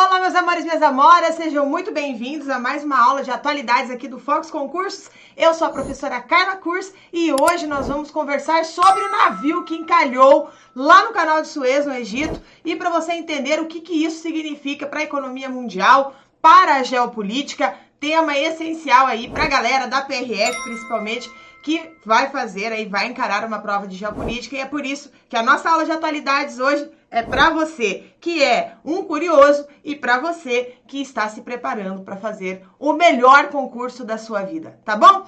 Olá, meus amores minhas amoras, sejam muito bem-vindos a mais uma aula de atualidades aqui do Fox Concursos. Eu sou a professora Carla Kurs e hoje nós vamos conversar sobre o navio que encalhou lá no canal de Suez, no Egito, e para você entender o que, que isso significa para a economia mundial, para a geopolítica, tema essencial aí para a galera da PRF, principalmente, que vai fazer aí, vai encarar uma prova de geopolítica e é por isso que a nossa aula de atualidades hoje é para você que é um curioso e para você que está se preparando para fazer o melhor concurso da sua vida, tá bom?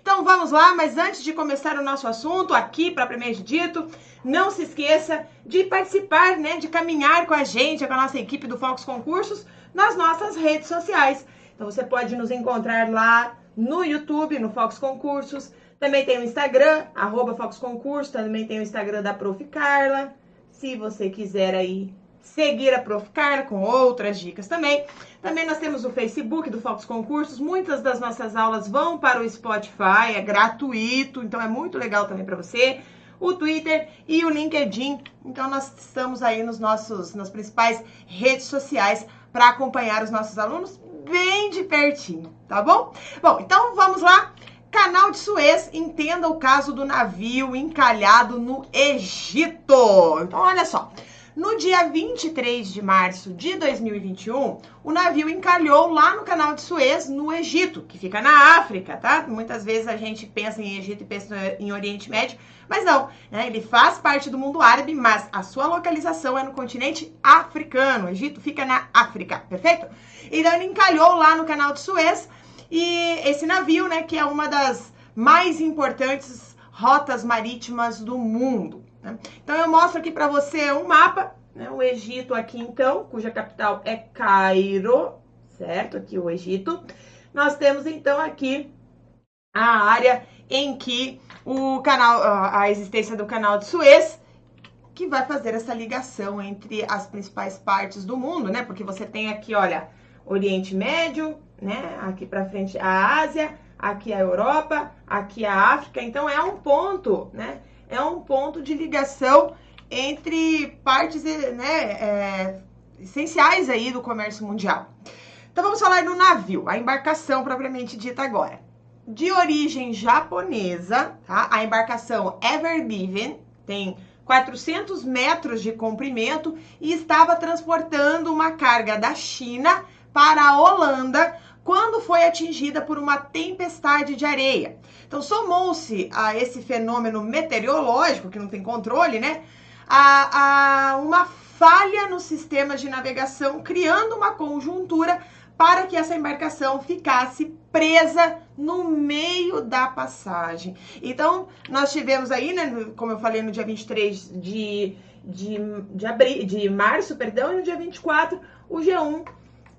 Então vamos lá, mas antes de começar o nosso assunto aqui propriamente dito, não se esqueça de participar, né, de caminhar com a gente, com a nossa equipe do Fox Concursos nas nossas redes sociais. Então você pode nos encontrar lá no YouTube, no Fox Concursos. Também tem o Instagram, arroba Fox Concursos. Também tem o Instagram da Prof. Carla. Se você quiser aí seguir a Prof. Carla com outras dicas também. Também nós temos o Facebook do Fox Concursos. Muitas das nossas aulas vão para o Spotify, é gratuito, então é muito legal também para você. O Twitter e o LinkedIn. Então nós estamos aí nos nossos nas principais redes sociais para acompanhar os nossos alunos bem de pertinho, tá bom? Bom, então vamos lá. Canal de Suez, entenda o caso do navio encalhado no Egito. Então, olha só. No dia 23 de março de 2021, o navio encalhou lá no canal de Suez, no Egito, que fica na África, tá? Muitas vezes a gente pensa em Egito e pensa em Oriente Médio, mas não, né? Ele faz parte do mundo árabe, mas a sua localização é no continente africano. O Egito fica na África, perfeito? Então ele encalhou lá no canal de Suez e esse navio, né, que é uma das mais importantes rotas marítimas do mundo. Né? Então eu mostro aqui para você um mapa, né? o Egito aqui então, cuja capital é Cairo, certo? Aqui o Egito. Nós temos então aqui a área em que o canal, a existência do canal de Suez, que vai fazer essa ligação entre as principais partes do mundo, né? Porque você tem aqui, olha, Oriente Médio, né? Aqui para frente a Ásia, aqui a Europa, aqui a África. Então é um ponto, né? É um ponto de ligação entre partes né, é, essenciais aí do comércio mundial. Então vamos falar do navio, a embarcação propriamente dita agora. De origem japonesa, tá? A embarcação Ever Given tem 400 metros de comprimento e estava transportando uma carga da China para a Holanda quando foi atingida por uma tempestade de areia. Então, somou-se a esse fenômeno meteorológico, que não tem controle, né? A, a uma falha no sistema de navegação, criando uma conjuntura para que essa embarcação ficasse presa no meio da passagem. Então, nós tivemos aí, né, como eu falei, no dia 23 de, de, de, abri, de março, perdão, e no dia 24, o G1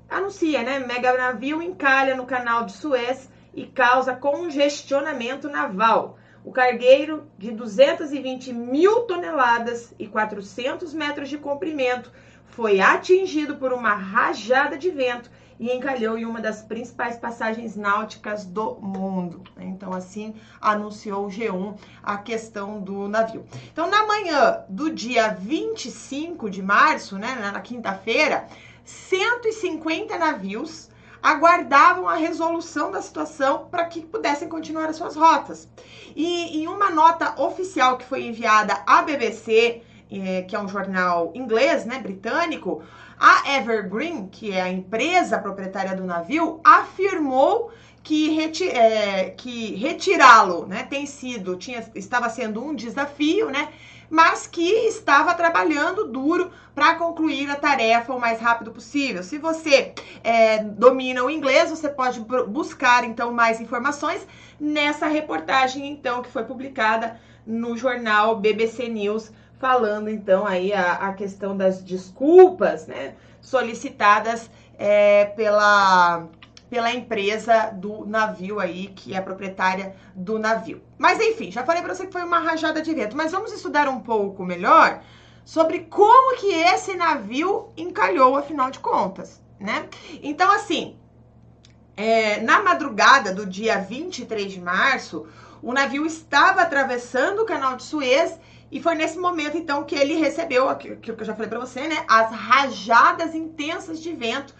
anuncia, né? Mega navio encalha no canal de Suez e causa congestionamento naval. O cargueiro de 220 mil toneladas e 400 metros de comprimento foi atingido por uma rajada de vento e encalhou em uma das principais passagens náuticas do mundo. Então, assim anunciou o G1 a questão do navio. Então, na manhã do dia 25 de março, né, na quinta-feira, 150 navios aguardavam a resolução da situação para que pudessem continuar as suas rotas. E em uma nota oficial que foi enviada à BBC, eh, que é um jornal inglês, né, britânico, a Evergreen, que é a empresa proprietária do navio, afirmou que, reti é, que retirá-lo, né, tem sido, tinha, estava sendo um desafio, né, mas que estava trabalhando duro para concluir a tarefa o mais rápido possível. Se você é, domina o inglês, você pode buscar então mais informações nessa reportagem então que foi publicada no jornal BBC News falando então aí a, a questão das desculpas, né, solicitadas é, pela pela empresa do navio aí, que é proprietária do navio. Mas enfim, já falei para você que foi uma rajada de vento, mas vamos estudar um pouco melhor sobre como que esse navio encalhou, afinal de contas, né? Então, assim, é, na madrugada do dia 23 de março, O navio estava atravessando o canal de Suez e foi nesse momento, então, que ele recebeu aquilo que eu já falei para você, né? As rajadas intensas de vento.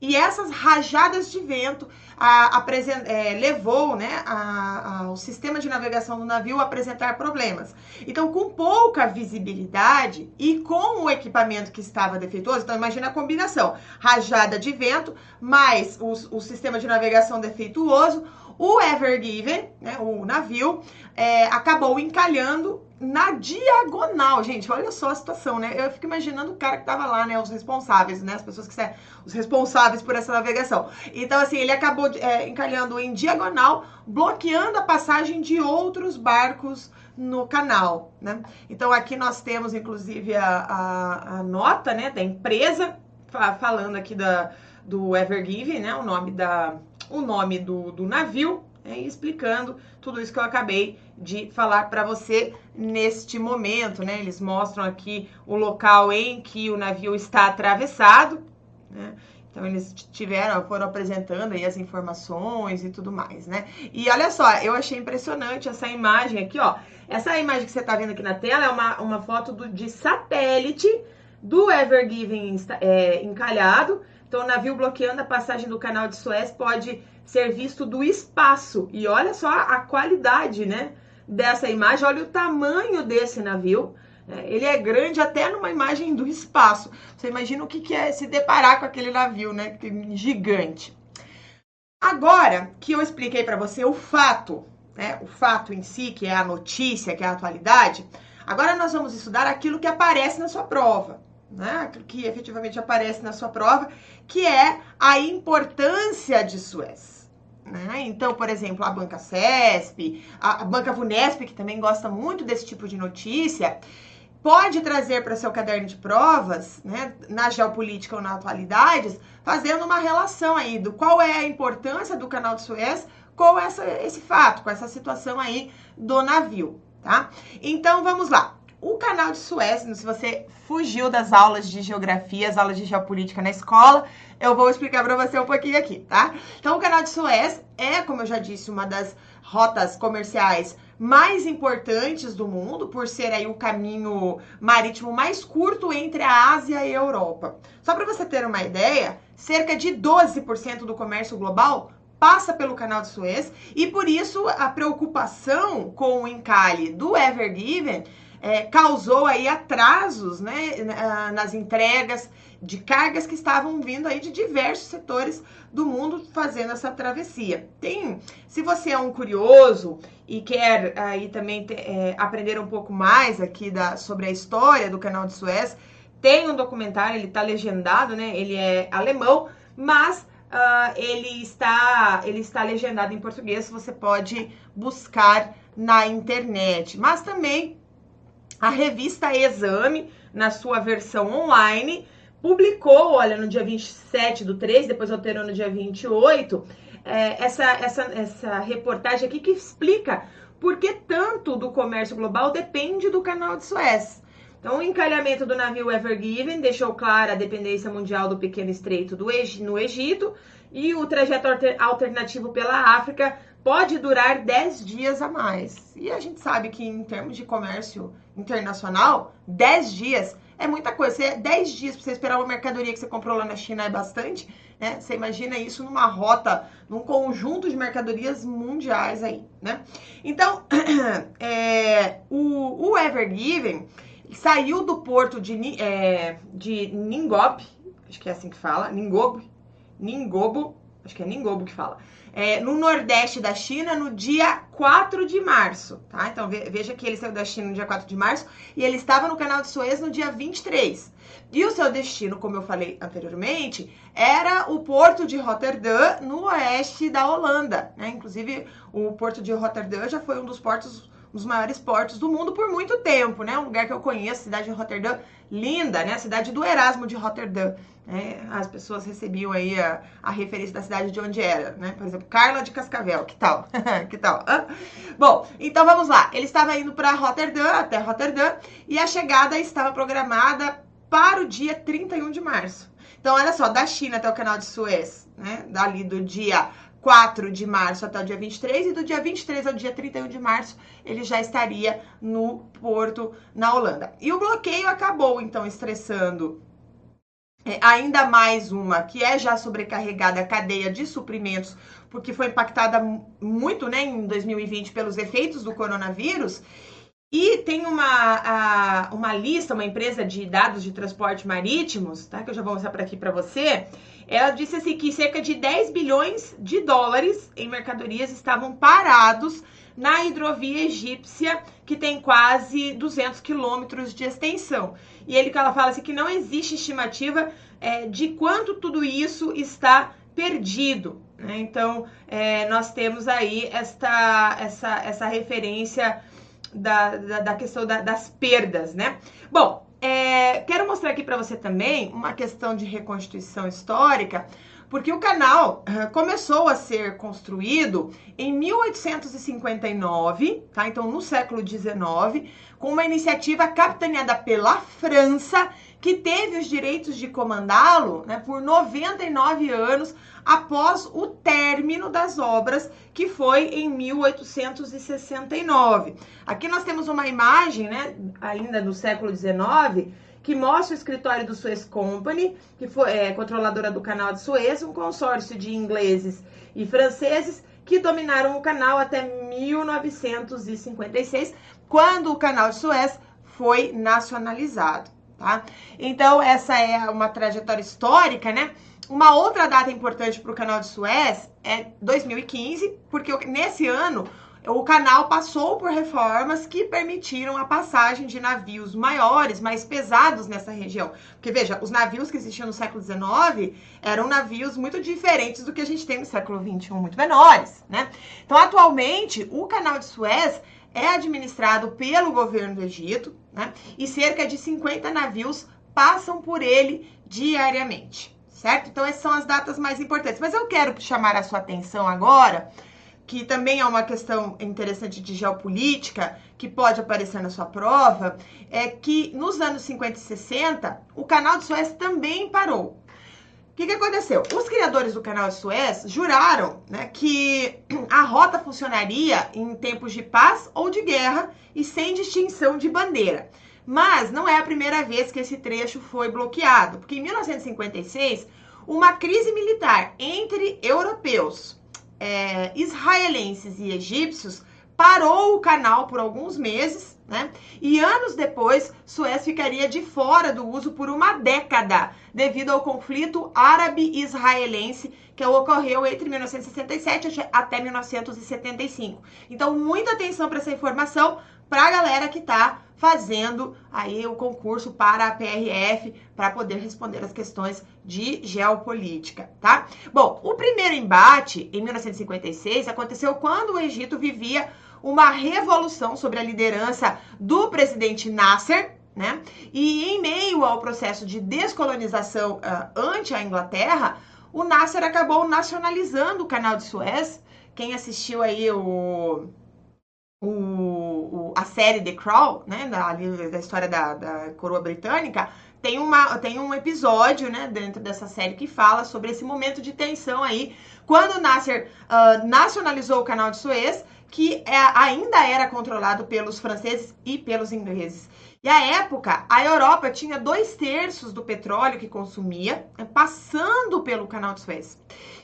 E essas rajadas de vento a, a, é, levou né, a, o sistema de navegação do navio a apresentar problemas. Então, com pouca visibilidade e com o equipamento que estava defeituoso, então imagina a combinação: rajada de vento mais o, o sistema de navegação defeituoso, o Ever Given, né, o navio, é, acabou encalhando na diagonal, gente, olha só a situação, né? Eu fico imaginando o cara que tava lá, né? Os responsáveis, né? As pessoas que são os responsáveis por essa navegação. Então, assim, ele acabou é, encalhando em diagonal, bloqueando a passagem de outros barcos no canal, né? Então, aqui nós temos, inclusive, a, a, a nota, né? Da empresa, falando aqui da, do Evergive, né? O nome, da, o nome do, do navio, né, explicando tudo isso que eu acabei de falar para você neste momento, né? Eles mostram aqui o local em que o navio está atravessado, né? Então eles tiveram, foram apresentando aí as informações e tudo mais, né? E olha só, eu achei impressionante essa imagem aqui, ó. Essa imagem que você tá vendo aqui na tela é uma, uma foto do, de satélite do Ever Given é, encalhado. Então, o navio bloqueando a passagem do canal de Suez pode ser visto do espaço. E olha só a qualidade, né? Dessa imagem, olha o tamanho desse navio. É, ele é grande até numa imagem do espaço. Você imagina o que é se deparar com aquele navio, né? Gigante. Agora que eu expliquei para você o fato, né? O fato em si, que é a notícia, que é a atualidade. Agora nós vamos estudar aquilo que aparece na sua prova, né? Que efetivamente aparece na sua prova, que é a importância de Suez. Né? Então, por exemplo, a Banca CESP, a Banca Vunesp, que também gosta muito desse tipo de notícia, pode trazer para seu caderno de provas, né, na geopolítica ou na atualidades, fazendo uma relação aí do qual é a importância do canal de Suez com essa, esse fato, com essa situação aí do navio, tá? Então, vamos lá. O canal de Suez, se você fugiu das aulas de geografia, as aulas de geopolítica na escola, eu vou explicar para você um pouquinho aqui, tá? Então, o canal de Suez é, como eu já disse, uma das rotas comerciais mais importantes do mundo, por ser aí o caminho marítimo mais curto entre a Ásia e a Europa. Só para você ter uma ideia, cerca de 12% do comércio global passa pelo canal de Suez e por isso a preocupação com o encalhe do Ever Given é, causou aí atrasos né, nas entregas de cargas que estavam vindo aí de diversos setores do mundo fazendo essa travessia. Tem, se você é um curioso e quer aí também é, aprender um pouco mais aqui da, sobre a história do Canal de Suez, tem um documentário, ele está legendado, né? Ele é alemão, mas Uh, ele está ele está legendado em português, você pode buscar na internet. Mas também a revista Exame, na sua versão online, publicou, olha, no dia 27 do 3, depois alterou no dia 28, é, essa, essa, essa reportagem aqui que explica por que tanto do comércio global depende do canal de Suez. Então, o encalhamento do navio Ever Given deixou clara a dependência mundial do pequeno estreito do, no Egito e o trajeto alternativo pela África pode durar 10 dias a mais. E a gente sabe que em termos de comércio internacional, 10 dias é muita coisa. Você, 10 dias para você esperar uma mercadoria que você comprou lá na China é bastante, né? Você imagina isso numa rota, num conjunto de mercadorias mundiais aí, né? Então, é, o, o Ever Given saiu do porto de, é, de Ningop, acho que é assim que fala, Ningobo, Ningobo, acho que é Ningobo que fala, é, no nordeste da China no dia 4 de março, tá? Então veja que ele saiu da China no dia 4 de março e ele estava no canal de Suez no dia 23. E o seu destino, como eu falei anteriormente, era o porto de Rotterdam, no oeste da Holanda. Né? Inclusive, o porto de Rotterdam já foi um dos portos dos maiores portos do mundo por muito tempo, né? Um lugar que eu conheço, cidade de Rotterdam, linda, né? A cidade do Erasmo de Rotterdam. Né? As pessoas recebiam aí a, a, referência da cidade de onde era, né? Por exemplo, Carla de Cascavel, que tal? que tal? Hã? Bom, então vamos lá. Ele estava indo para Rotterdam, até Rotterdam, e a chegada estava programada para o dia 31 de março. Então, olha só, da China até o canal de Suez, né? Dali do dia 4 de março até o dia 23 e do dia 23 ao dia 31 de março ele já estaria no porto na Holanda. E o bloqueio acabou então estressando é, ainda mais uma que é já sobrecarregada a cadeia de suprimentos, porque foi impactada muito né, em 2020 pelos efeitos do coronavírus. E tem uma, a, uma lista, uma empresa de dados de transporte marítimos, tá? Que eu já vou mostrar para aqui para você. Ela disse assim que cerca de 10 bilhões de dólares em mercadorias estavam parados na hidrovia egípcia, que tem quase 200 quilômetros de extensão. E ele ela fala assim que não existe estimativa é, de quanto tudo isso está perdido. Né? Então, é, nós temos aí esta, essa, essa referência da, da, da questão da, das perdas, né? Bom, é, quero mostrar aqui para você também uma questão de reconstituição histórica, porque o canal uh, começou a ser construído em 1859, tá? Então, no século XIX, com uma iniciativa capitaneada pela França, que teve os direitos de comandá-lo né, por 99 anos após o término das obras, que foi em 1869. Aqui nós temos uma imagem, né, ainda do século XIX, que mostra o escritório do Suez Company, que foi é, controladora do canal de Suez, um consórcio de ingleses e franceses que dominaram o canal até 1956, quando o canal de Suez foi nacionalizado, tá? Então, essa é uma trajetória histórica, né? Uma outra data importante para o canal de Suez é 2015, porque nesse ano o canal passou por reformas que permitiram a passagem de navios maiores, mais pesados nessa região. Porque veja, os navios que existiam no século XIX eram navios muito diferentes do que a gente tem no século XXI, muito menores, né? Então, atualmente, o canal de Suez é administrado pelo governo do Egito, né? E cerca de 50 navios passam por ele diariamente, certo? Então, essas são as datas mais importantes. Mas eu quero chamar a sua atenção agora que também é uma questão interessante de geopolítica, que pode aparecer na sua prova, é que nos anos 50 e 60, o canal de Suez também parou. Que, que aconteceu? Os criadores do canal Suez juraram né, que a rota funcionaria em tempos de paz ou de guerra e sem distinção de bandeira. Mas não é a primeira vez que esse trecho foi bloqueado, porque em 1956, uma crise militar entre europeus é, israelenses e egípcios parou o canal por alguns meses, né? E anos depois, Suez ficaria de fora do uso por uma década, devido ao conflito árabe-israelense que ocorreu entre 1967 até 1975. Então, muita atenção para essa informação para a galera que está fazendo aí o concurso para a PRF para poder responder as questões de geopolítica, tá? Bom, o primeiro embate em 1956 aconteceu quando o Egito vivia uma revolução sobre a liderança do presidente Nasser, né? E em meio ao processo de descolonização uh, ante a Inglaterra, o Nasser acabou nacionalizando o canal de Suez. Quem assistiu aí o o, o, a série The Crown, né, da, da história da, da, coroa britânica, tem, uma, tem um episódio, né, dentro dessa série que fala sobre esse momento de tensão aí, quando Nasser uh, nacionalizou o canal de Suez, que é, ainda era controlado pelos franceses e pelos ingleses. E à época, a Europa tinha dois terços do petróleo que consumia né, passando pelo canal de Suez.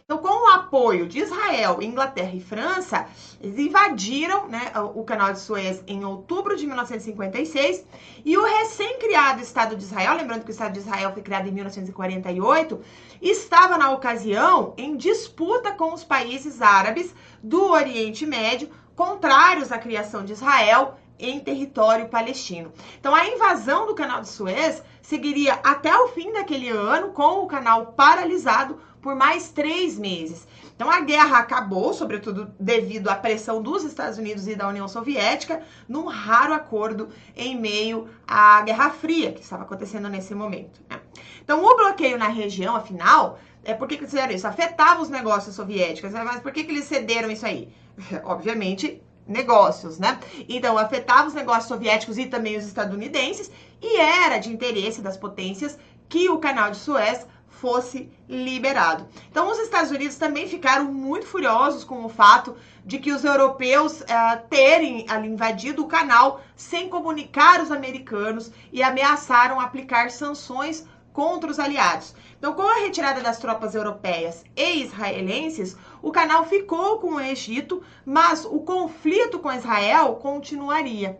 Então, com o apoio de Israel, Inglaterra e França, eles invadiram né, o canal de Suez em outubro de 1956 e o recém-criado Estado de Israel, lembrando que o Estado de Israel foi criado em 1948, estava na ocasião em disputa com os países árabes do Oriente Médio, contrários à criação de Israel em território palestino. Então, a invasão do canal de Suez seguiria até o fim daquele ano, com o canal paralisado por mais três meses. Então a guerra acabou, sobretudo devido à pressão dos Estados Unidos e da União Soviética, num raro acordo em meio à Guerra Fria que estava acontecendo nesse momento. Né? Então o bloqueio na região, afinal, é por que, eles fizeram isso? Afetava os negócios soviéticos, né? mas por que, que eles cederam isso aí? Obviamente, negócios, né? Então, afetava os negócios soviéticos e também os estadunidenses, e era de interesse das potências que o canal de Suez fosse liberado. Então, os Estados Unidos também ficaram muito furiosos com o fato de que os europeus uh, terem ali invadido o canal sem comunicar os americanos e ameaçaram aplicar sanções contra os aliados. Então, com a retirada das tropas europeias e israelenses, o canal ficou com o Egito, mas o conflito com Israel continuaria.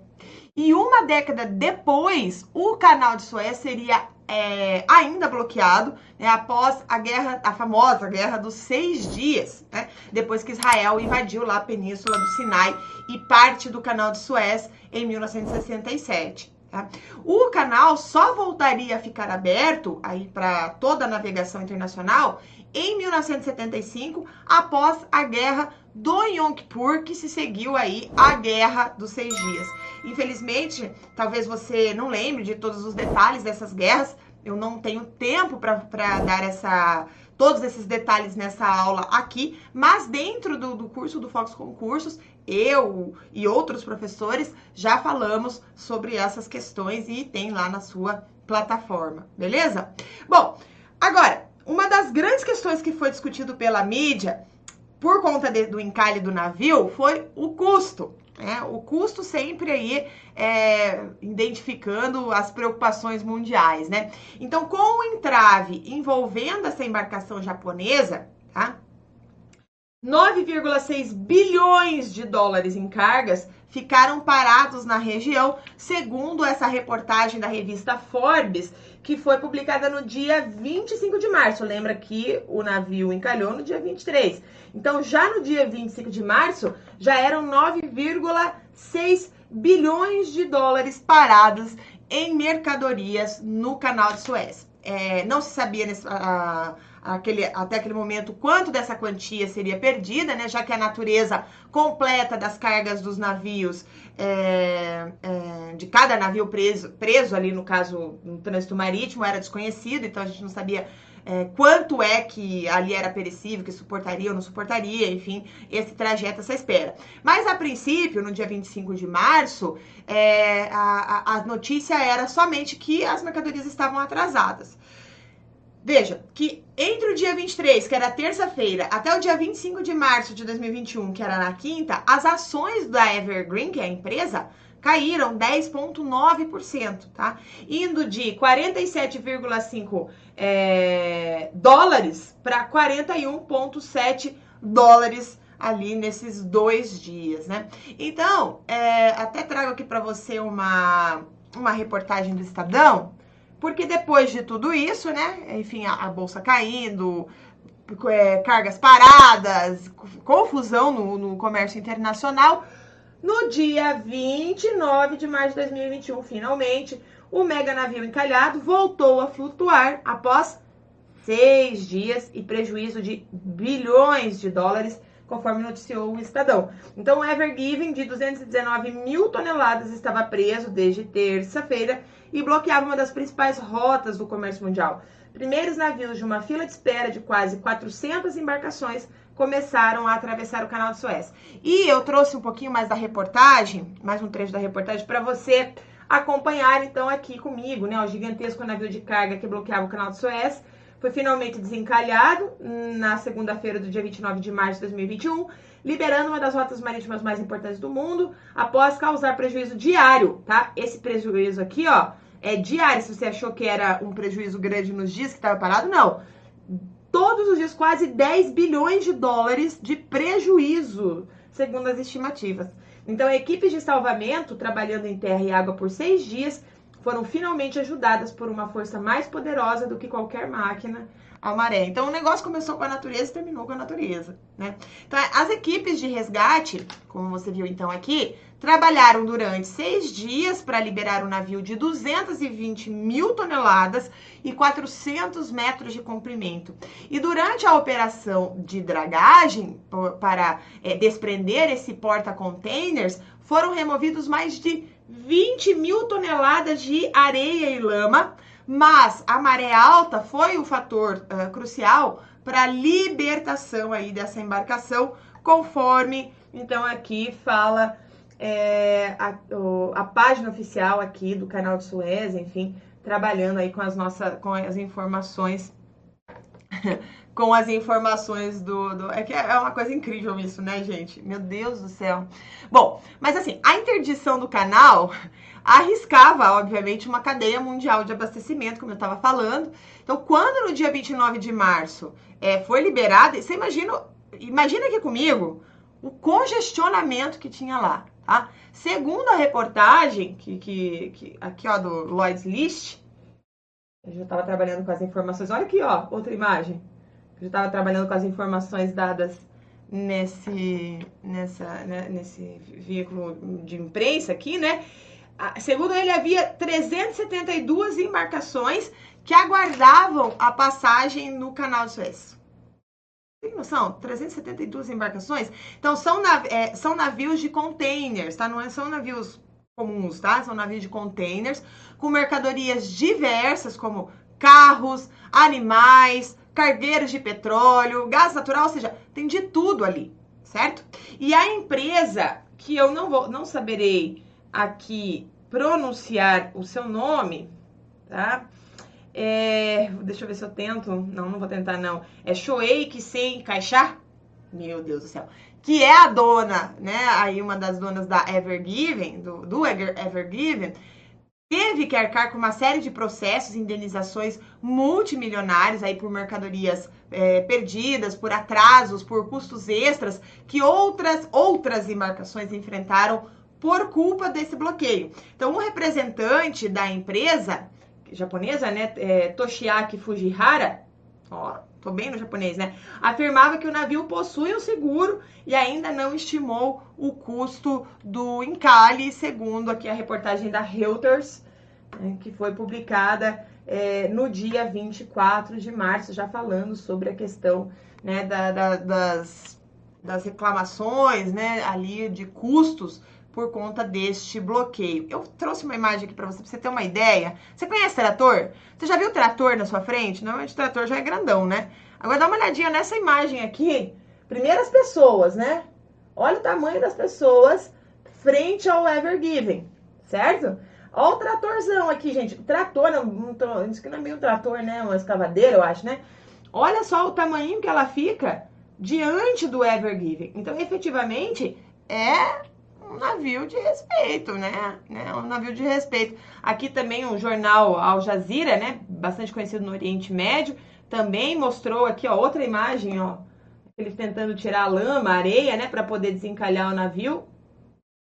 E uma década depois, o canal de Suez seria é, ainda bloqueado né, após a guerra, a famosa guerra dos seis dias, né, depois que Israel invadiu lá a península do Sinai e parte do canal de Suez em 1967. Tá? O canal só voltaria a ficar aberto aí para toda a navegação internacional em 1975, após a guerra do Yom Kippur, que se seguiu aí a Guerra dos Seis Dias. Infelizmente, talvez você não lembre de todos os detalhes dessas guerras, eu não tenho tempo para dar essa todos esses detalhes nessa aula aqui, mas dentro do, do curso do Fox Concursos, eu e outros professores já falamos sobre essas questões e tem lá na sua plataforma, beleza? Bom, agora, uma das grandes questões que foi discutido pela mídia por conta de, do encalhe do navio foi o custo. Né? O custo sempre aí é, identificando as preocupações mundiais, né? Então, com o entrave envolvendo essa embarcação japonesa, tá? 9,6 bilhões de dólares em cargas ficaram parados na região, segundo essa reportagem da revista Forbes, que foi publicada no dia 25 de março. Lembra que o navio encalhou no dia 23. Então, já no dia 25 de março, já eram 9,6 bilhões de dólares parados em mercadorias no canal de Suez. É, não se sabia nesse, aquele, até aquele momento quanto dessa quantia seria perdida, né? Já que a natureza completa das cargas dos navios, é, é, de cada navio preso, preso ali, no caso, no trânsito marítimo, era desconhecido, então a gente não sabia é, quanto é que ali era perecível, que suportaria ou não suportaria, enfim, esse trajeto, essa espera. Mas a princípio, no dia 25 de março, é, a, a notícia era somente que as mercadorias estavam atrasadas. Veja, que entre o dia 23, que era terça-feira, até o dia 25 de março de 2021, que era na quinta, as ações da Evergreen, que é a empresa, caíram 10,9%, tá? Indo de 47,5 é, dólares para 41,7 dólares ali nesses dois dias, né? Então, é, até trago aqui para você uma, uma reportagem do Estadão, porque depois de tudo isso, né? Enfim, a, a bolsa caindo, é, cargas paradas, confusão no, no comércio internacional. No dia 29 de março de 2021, finalmente, o mega navio encalhado voltou a flutuar após seis dias e prejuízo de bilhões de dólares, conforme noticiou o Estadão. Então, o Ever Given, de 219 mil toneladas, estava preso desde terça-feira e bloqueava uma das principais rotas do comércio mundial. Primeiros navios de uma fila de espera de quase 400 embarcações começaram a atravessar o canal de Suez. E eu trouxe um pouquinho mais da reportagem, mais um trecho da reportagem, para você acompanhar então aqui comigo, né? O gigantesco navio de carga que bloqueava o canal de Suez foi finalmente desencalhado na segunda-feira do dia 29 de março de 2021, liberando uma das rotas marítimas mais importantes do mundo, após causar prejuízo diário, tá? Esse prejuízo aqui, ó, é diário. Se você achou que era um prejuízo grande nos dias que estava parado, não. Todos os dias, quase 10 bilhões de dólares de prejuízo, segundo as estimativas. Então, equipes de salvamento, trabalhando em terra e água por seis dias, foram finalmente ajudadas por uma força mais poderosa do que qualquer máquina a maré. Então o negócio começou com a natureza e terminou com a natureza, né? Então as equipes de resgate, como você viu então aqui, trabalharam durante seis dias para liberar o um navio de 220 mil toneladas e 400 metros de comprimento. E durante a operação de dragagem para é, desprender esse porta-containers, foram removidos mais de 20 mil toneladas de areia e lama, mas a maré alta foi o fator uh, crucial para a libertação aí dessa embarcação, conforme então aqui fala é, a, a, página oficial aqui do canal de Suez, enfim, trabalhando aí com as nossas com as informações com as informações do, do, É que é uma coisa incrível isso, né, gente? Meu Deus do céu. Bom, mas assim, a interdição do canal arriscava, obviamente, uma cadeia mundial de abastecimento, como eu estava falando. Então, quando no dia 29 de março é, foi liberada, você imagina, imagina aqui comigo o congestionamento que tinha lá, tá? Segundo a reportagem, que, que, que aqui ó, do Lloyd's List, eu já estava trabalhando com as informações. Olha aqui, ó, outra imagem. Eu já estava trabalhando com as informações dadas nesse, nessa, né, nesse veículo de imprensa aqui, né? Segundo ele, havia 372 embarcações que aguardavam a passagem no canal de Suez. Tem noção? 372 embarcações? Então, são, nav é, são navios de containers, tá? Não é, são navios comuns, tá? São navios de containers com mercadorias diversas, como carros, animais, cargueiros de petróleo, gás natural, ou seja, tem de tudo ali, certo? E a empresa, que eu não vou, não saberei aqui pronunciar o seu nome, tá? É, deixa eu ver se eu tento. Não, não vou tentar, não. É Shoei Kisei Kaixá? Meu Deus do céu. Que é a dona, né? Aí uma das donas da Evergiven, do, do Evergiven, teve que arcar com uma série de processos indenizações multimilionários aí por mercadorias é, perdidas, por atrasos, por custos extras que outras outras embarcações enfrentaram por culpa desse bloqueio. Então, um representante da empresa japonesa, né, é, Toshiaki Fujihara, ó, tô bem no japonês, né, afirmava que o navio possui um seguro e ainda não estimou o custo do encalhe, segundo aqui a reportagem da Reuters, né, que foi publicada é, no dia 24 de março, já falando sobre a questão né, da, da, das, das reclamações né, ali de custos por conta deste bloqueio. Eu trouxe uma imagem aqui para você, pra você ter uma ideia. Você conhece trator? Você já viu trator na sua frente? Normalmente o trator já é grandão, né? Agora dá uma olhadinha nessa imagem aqui. Primeiras pessoas, né? Olha o tamanho das pessoas frente ao Ever Given, certo? Olha o tratorzão aqui, gente. Trator, não, não, isso que não é meio um trator, né? Uma escavadeira, eu acho, né? Olha só o tamanho que ela fica diante do Ever Given. Então, efetivamente, é um navio de respeito, né? né? Um navio de respeito. Aqui também o jornal Al Jazeera, né? Bastante conhecido no Oriente Médio, também mostrou aqui, ó, outra imagem, ó. Eles tentando tirar a lama, a areia, né? Para poder desencalhar o navio.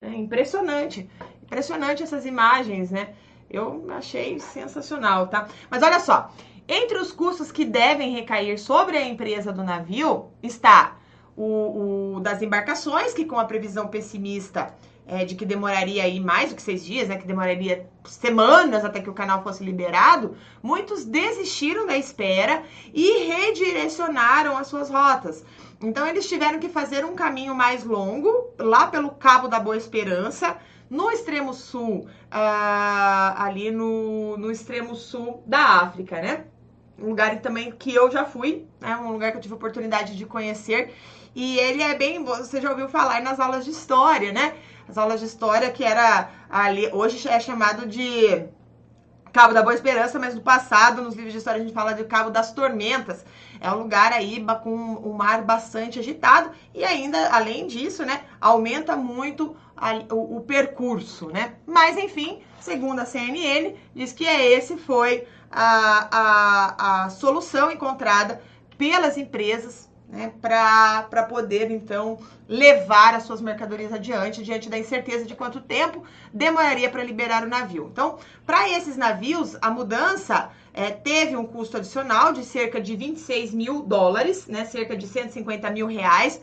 É impressionante. Impressionante essas imagens, né? Eu achei sensacional, tá? Mas olha só. Entre os custos que devem recair sobre a empresa do navio está o, o, das embarcações, que com a previsão pessimista é, de que demoraria aí mais do que seis dias, né, que demoraria semanas até que o canal fosse liberado, muitos desistiram da espera e redirecionaram as suas rotas. Então eles tiveram que fazer um caminho mais longo, lá pelo Cabo da Boa Esperança, no extremo sul, uh, ali no, no extremo sul da África, né? Um lugar também que eu já fui, né? Um lugar que eu tive oportunidade de conhecer e ele é bem, você já ouviu falar nas aulas de história, né? As aulas de história que era ali, hoje é chamado de Cabo da Boa Esperança, mas no passado, nos livros de história, a gente fala de Cabo das Tormentas. É um lugar aí com o mar bastante agitado e ainda, além disso, né, aumenta muito a, o, o, percurso, né? Mas, enfim, segundo a CNN, diz que é esse foi a, a, a solução encontrada pelas empresas né, para poder então levar as suas mercadorias adiante, diante da incerteza de quanto tempo demoraria para liberar o navio. Então, para esses navios, a mudança é, teve um custo adicional de cerca de 26 mil dólares, né, cerca de 150 mil reais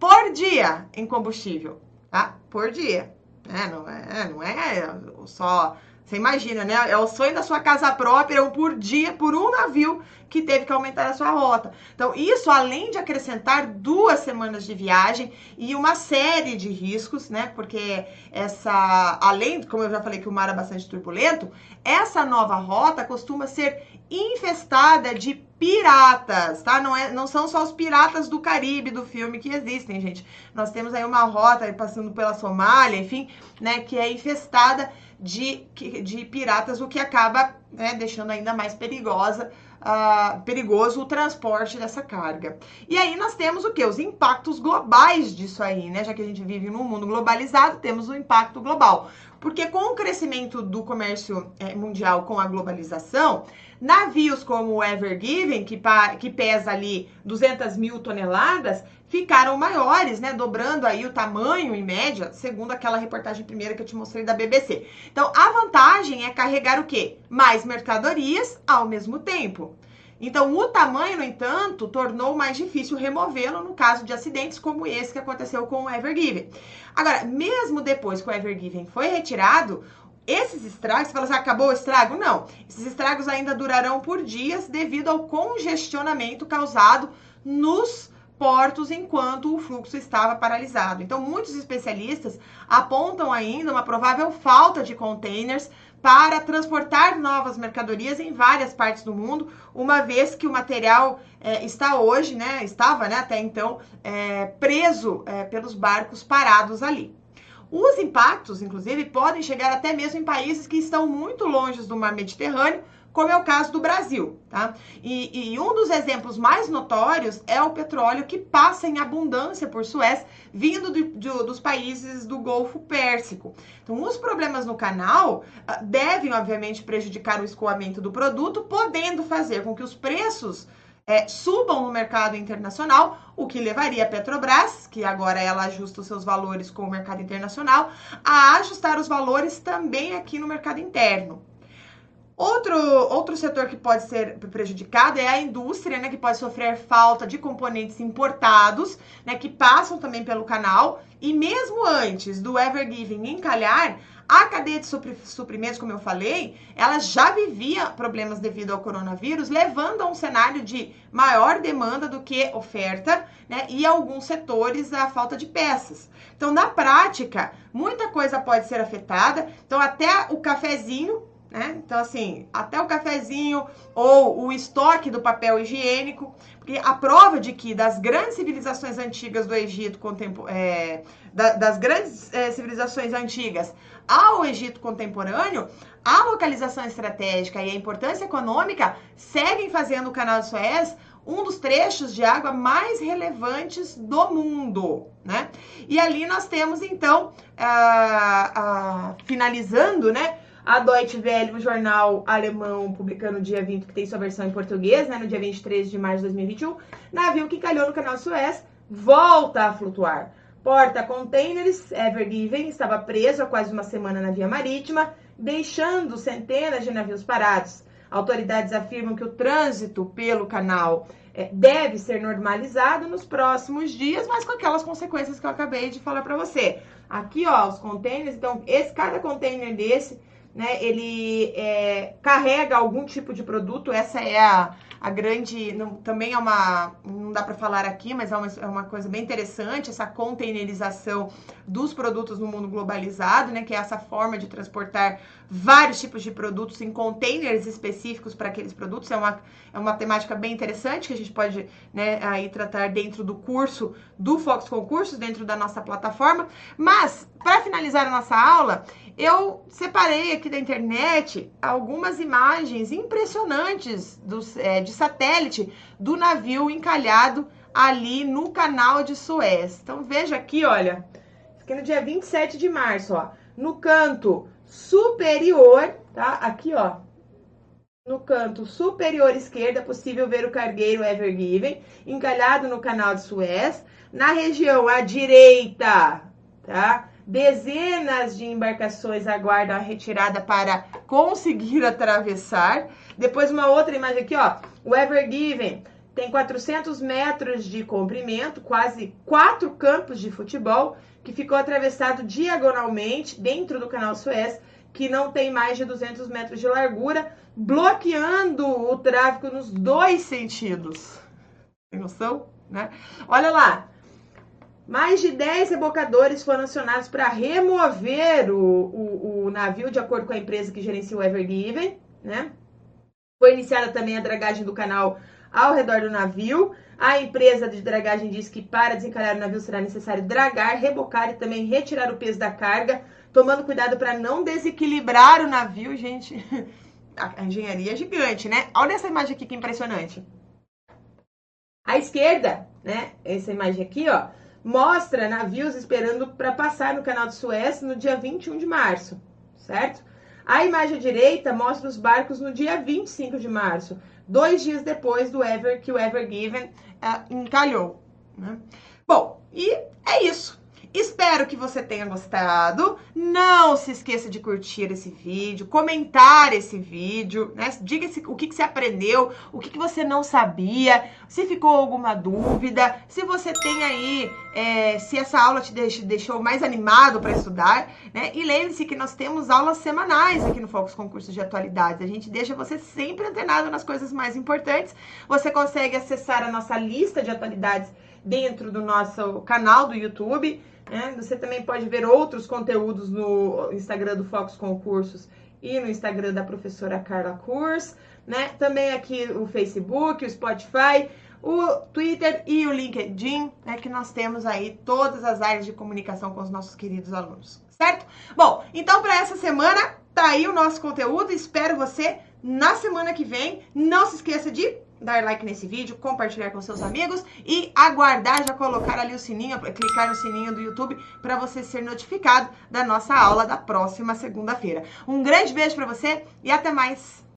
por dia em combustível, tá? Por dia. É, não, é, não é só você imagina, né? É o sonho da sua casa própria, um por dia, por um navio que teve que aumentar a sua rota. Então, isso além de acrescentar duas semanas de viagem e uma série de riscos, né? Porque essa, além, como eu já falei que o mar é bastante turbulento, essa nova rota costuma ser infestada de piratas, tá? Não, é, não são só os piratas do Caribe do filme que existem, gente. Nós temos aí uma rota passando pela Somália, enfim, né? Que é infestada de, de piratas, o que acaba né, deixando ainda mais perigosa uh, perigoso o transporte dessa carga. E aí nós temos o que? Os impactos globais disso aí, né? Já que a gente vive num mundo globalizado, temos o impacto global. Porque com o crescimento do comércio é, mundial com a globalização, navios como o Ever Given, que, que pesa ali 200 mil toneladas, ficaram maiores, né? Dobrando aí o tamanho em média, segundo aquela reportagem primeira que eu te mostrei da BBC. Então, a vantagem é carregar o quê? Mais mercadorias ao mesmo tempo. Então, o tamanho, no entanto, tornou mais difícil removê-lo no caso de acidentes como esse que aconteceu com o Evergiven. Agora, mesmo depois que o Evergiven foi retirado, esses estragos, você fala assim, acabou o estrago? Não. Esses estragos ainda durarão por dias devido ao congestionamento causado nos portos enquanto o fluxo estava paralisado. Então, muitos especialistas apontam ainda uma provável falta de containers para transportar novas mercadorias em várias partes do mundo, uma vez que o material é, está hoje, né, estava né, até então é, preso é, pelos barcos parados ali. Os impactos, inclusive, podem chegar até mesmo em países que estão muito longe do mar Mediterrâneo, como é o caso do Brasil, tá? E, e, um dos exemplos mais notórios é o petróleo que passa em abundância por Suez, vindo dos países do Golfo Pérsico. Então, os problemas no canal uh, devem, obviamente, prejudicar o escoamento do produto, podendo fazer com que os preços é, subam no mercado internacional, o que levaria a Petrobras, que agora ela ajusta os seus valores com o mercado internacional, a ajustar os valores também aqui no mercado interno. Outro, outro setor que pode ser prejudicado é a indústria, né, que pode sofrer falta de componentes importados, né, que passam também pelo canal. E mesmo antes do Ever Giving encalhar, a cadeia de suprimentos, como eu falei, ela já vivia problemas devido ao coronavírus, levando a um cenário de maior demanda do que oferta, né, e alguns setores a falta de peças. Então, na prática, muita coisa pode ser afetada. Então, até o cafezinho né? Então, assim, até o cafezinho ou o estoque do papel higiênico, porque a prova de que das grandes civilizações antigas do Egito é, das grandes é, civilizações antigas ao Egito contemporâneo, a localização estratégica e a importância econômica seguem fazendo o Canal de Suez um dos trechos de água mais relevantes do mundo, né? E ali nós temos então, ah, ah, finalizando, né? A Deutsche Welle, o jornal alemão, publicando no dia 20, que tem sua versão em português, né, no dia 23 de março de 2021, navio que calhou no canal Suez volta a flutuar. Porta containers Ever Given estava preso há quase uma semana na via marítima, deixando centenas de navios parados. Autoridades afirmam que o trânsito pelo canal é, deve ser normalizado nos próximos dias, mas com aquelas consequências que eu acabei de falar para você. Aqui, ó, os containers. Então, esse cada container desse né, ele é, carrega algum tipo de produto, essa é a, a grande, não, também é uma, não dá para falar aqui, mas é uma, é uma coisa bem interessante, essa containerização dos produtos no mundo globalizado, né, que é essa forma de transportar vários tipos de produtos em containers específicos para aqueles produtos, é uma, é uma temática bem interessante que a gente pode, né, aí tratar dentro do curso do Fox Concursos, dentro da nossa plataforma, mas, para finalizar a nossa aula, eu separei aqui da internet algumas imagens impressionantes dos, é, de satélite do navio encalhado ali no canal de Suez. Então veja aqui, olha, aqui no dia 27 de março, ó, no canto superior, tá? Aqui, ó, no canto superior esquerdo é possível ver o cargueiro Ever Given encalhado no canal de Suez. Na região à direita, tá? Dezenas de embarcações aguardam a retirada para conseguir atravessar. Depois uma outra imagem aqui, ó. O Ever Given tem 400 metros de comprimento, quase quatro campos de futebol, que ficou atravessado diagonalmente dentro do canal Suez, que não tem mais de 200 metros de largura, bloqueando o tráfego nos dois sentidos. Tem noção? Né? Olha lá, mais de 10 rebocadores foram acionados para remover o, o, o, navio, de acordo com a empresa que gerencia o Ever Given, né? Foi iniciada também a dragagem do canal ao redor do navio. A empresa de dragagem diz que para desencalhar o navio será necessário dragar, rebocar e também retirar o peso da carga, tomando cuidado para não desequilibrar o navio, gente. a engenharia é gigante, né? Olha essa imagem aqui que impressionante. À esquerda, né? Essa imagem aqui, ó, mostra navios esperando para passar no canal de Suez no dia 21 de março, certo? A imagem à direita mostra os barcos no dia 25 de março, dois dias depois do Ever que o Ever Given uh, encalhou. Né? Bom, e é isso. Espero que você tenha gostado. Não se esqueça de curtir esse vídeo, comentar esse vídeo, né? Diga o que, que você aprendeu, o que, que você não sabia, se ficou alguma dúvida, se você tem aí, é, se essa aula te deixou mais animado para estudar, né? E lembre-se que nós temos aulas semanais aqui no Focus Concursos de Atualidades. A gente deixa você sempre antenado nas coisas mais importantes. Você consegue acessar a nossa lista de atualidades dentro do nosso canal do YouTube. Né? Você também pode ver outros conteúdos no Instagram do Focus Concursos e no Instagram da professora Carla Kurs. Né? Também aqui o Facebook, o Spotify, o Twitter e o LinkedIn, né? que nós temos aí todas as áreas de comunicação com os nossos queridos alunos, certo? Bom, então para essa semana tá aí o nosso conteúdo. Espero você na semana que vem. Não se esqueça de dar like nesse vídeo, compartilhar com seus amigos e aguardar, já colocar ali o sininho, clicar no sininho do YouTube para você ser notificado da nossa aula da próxima segunda-feira. Um grande beijo para você e até mais!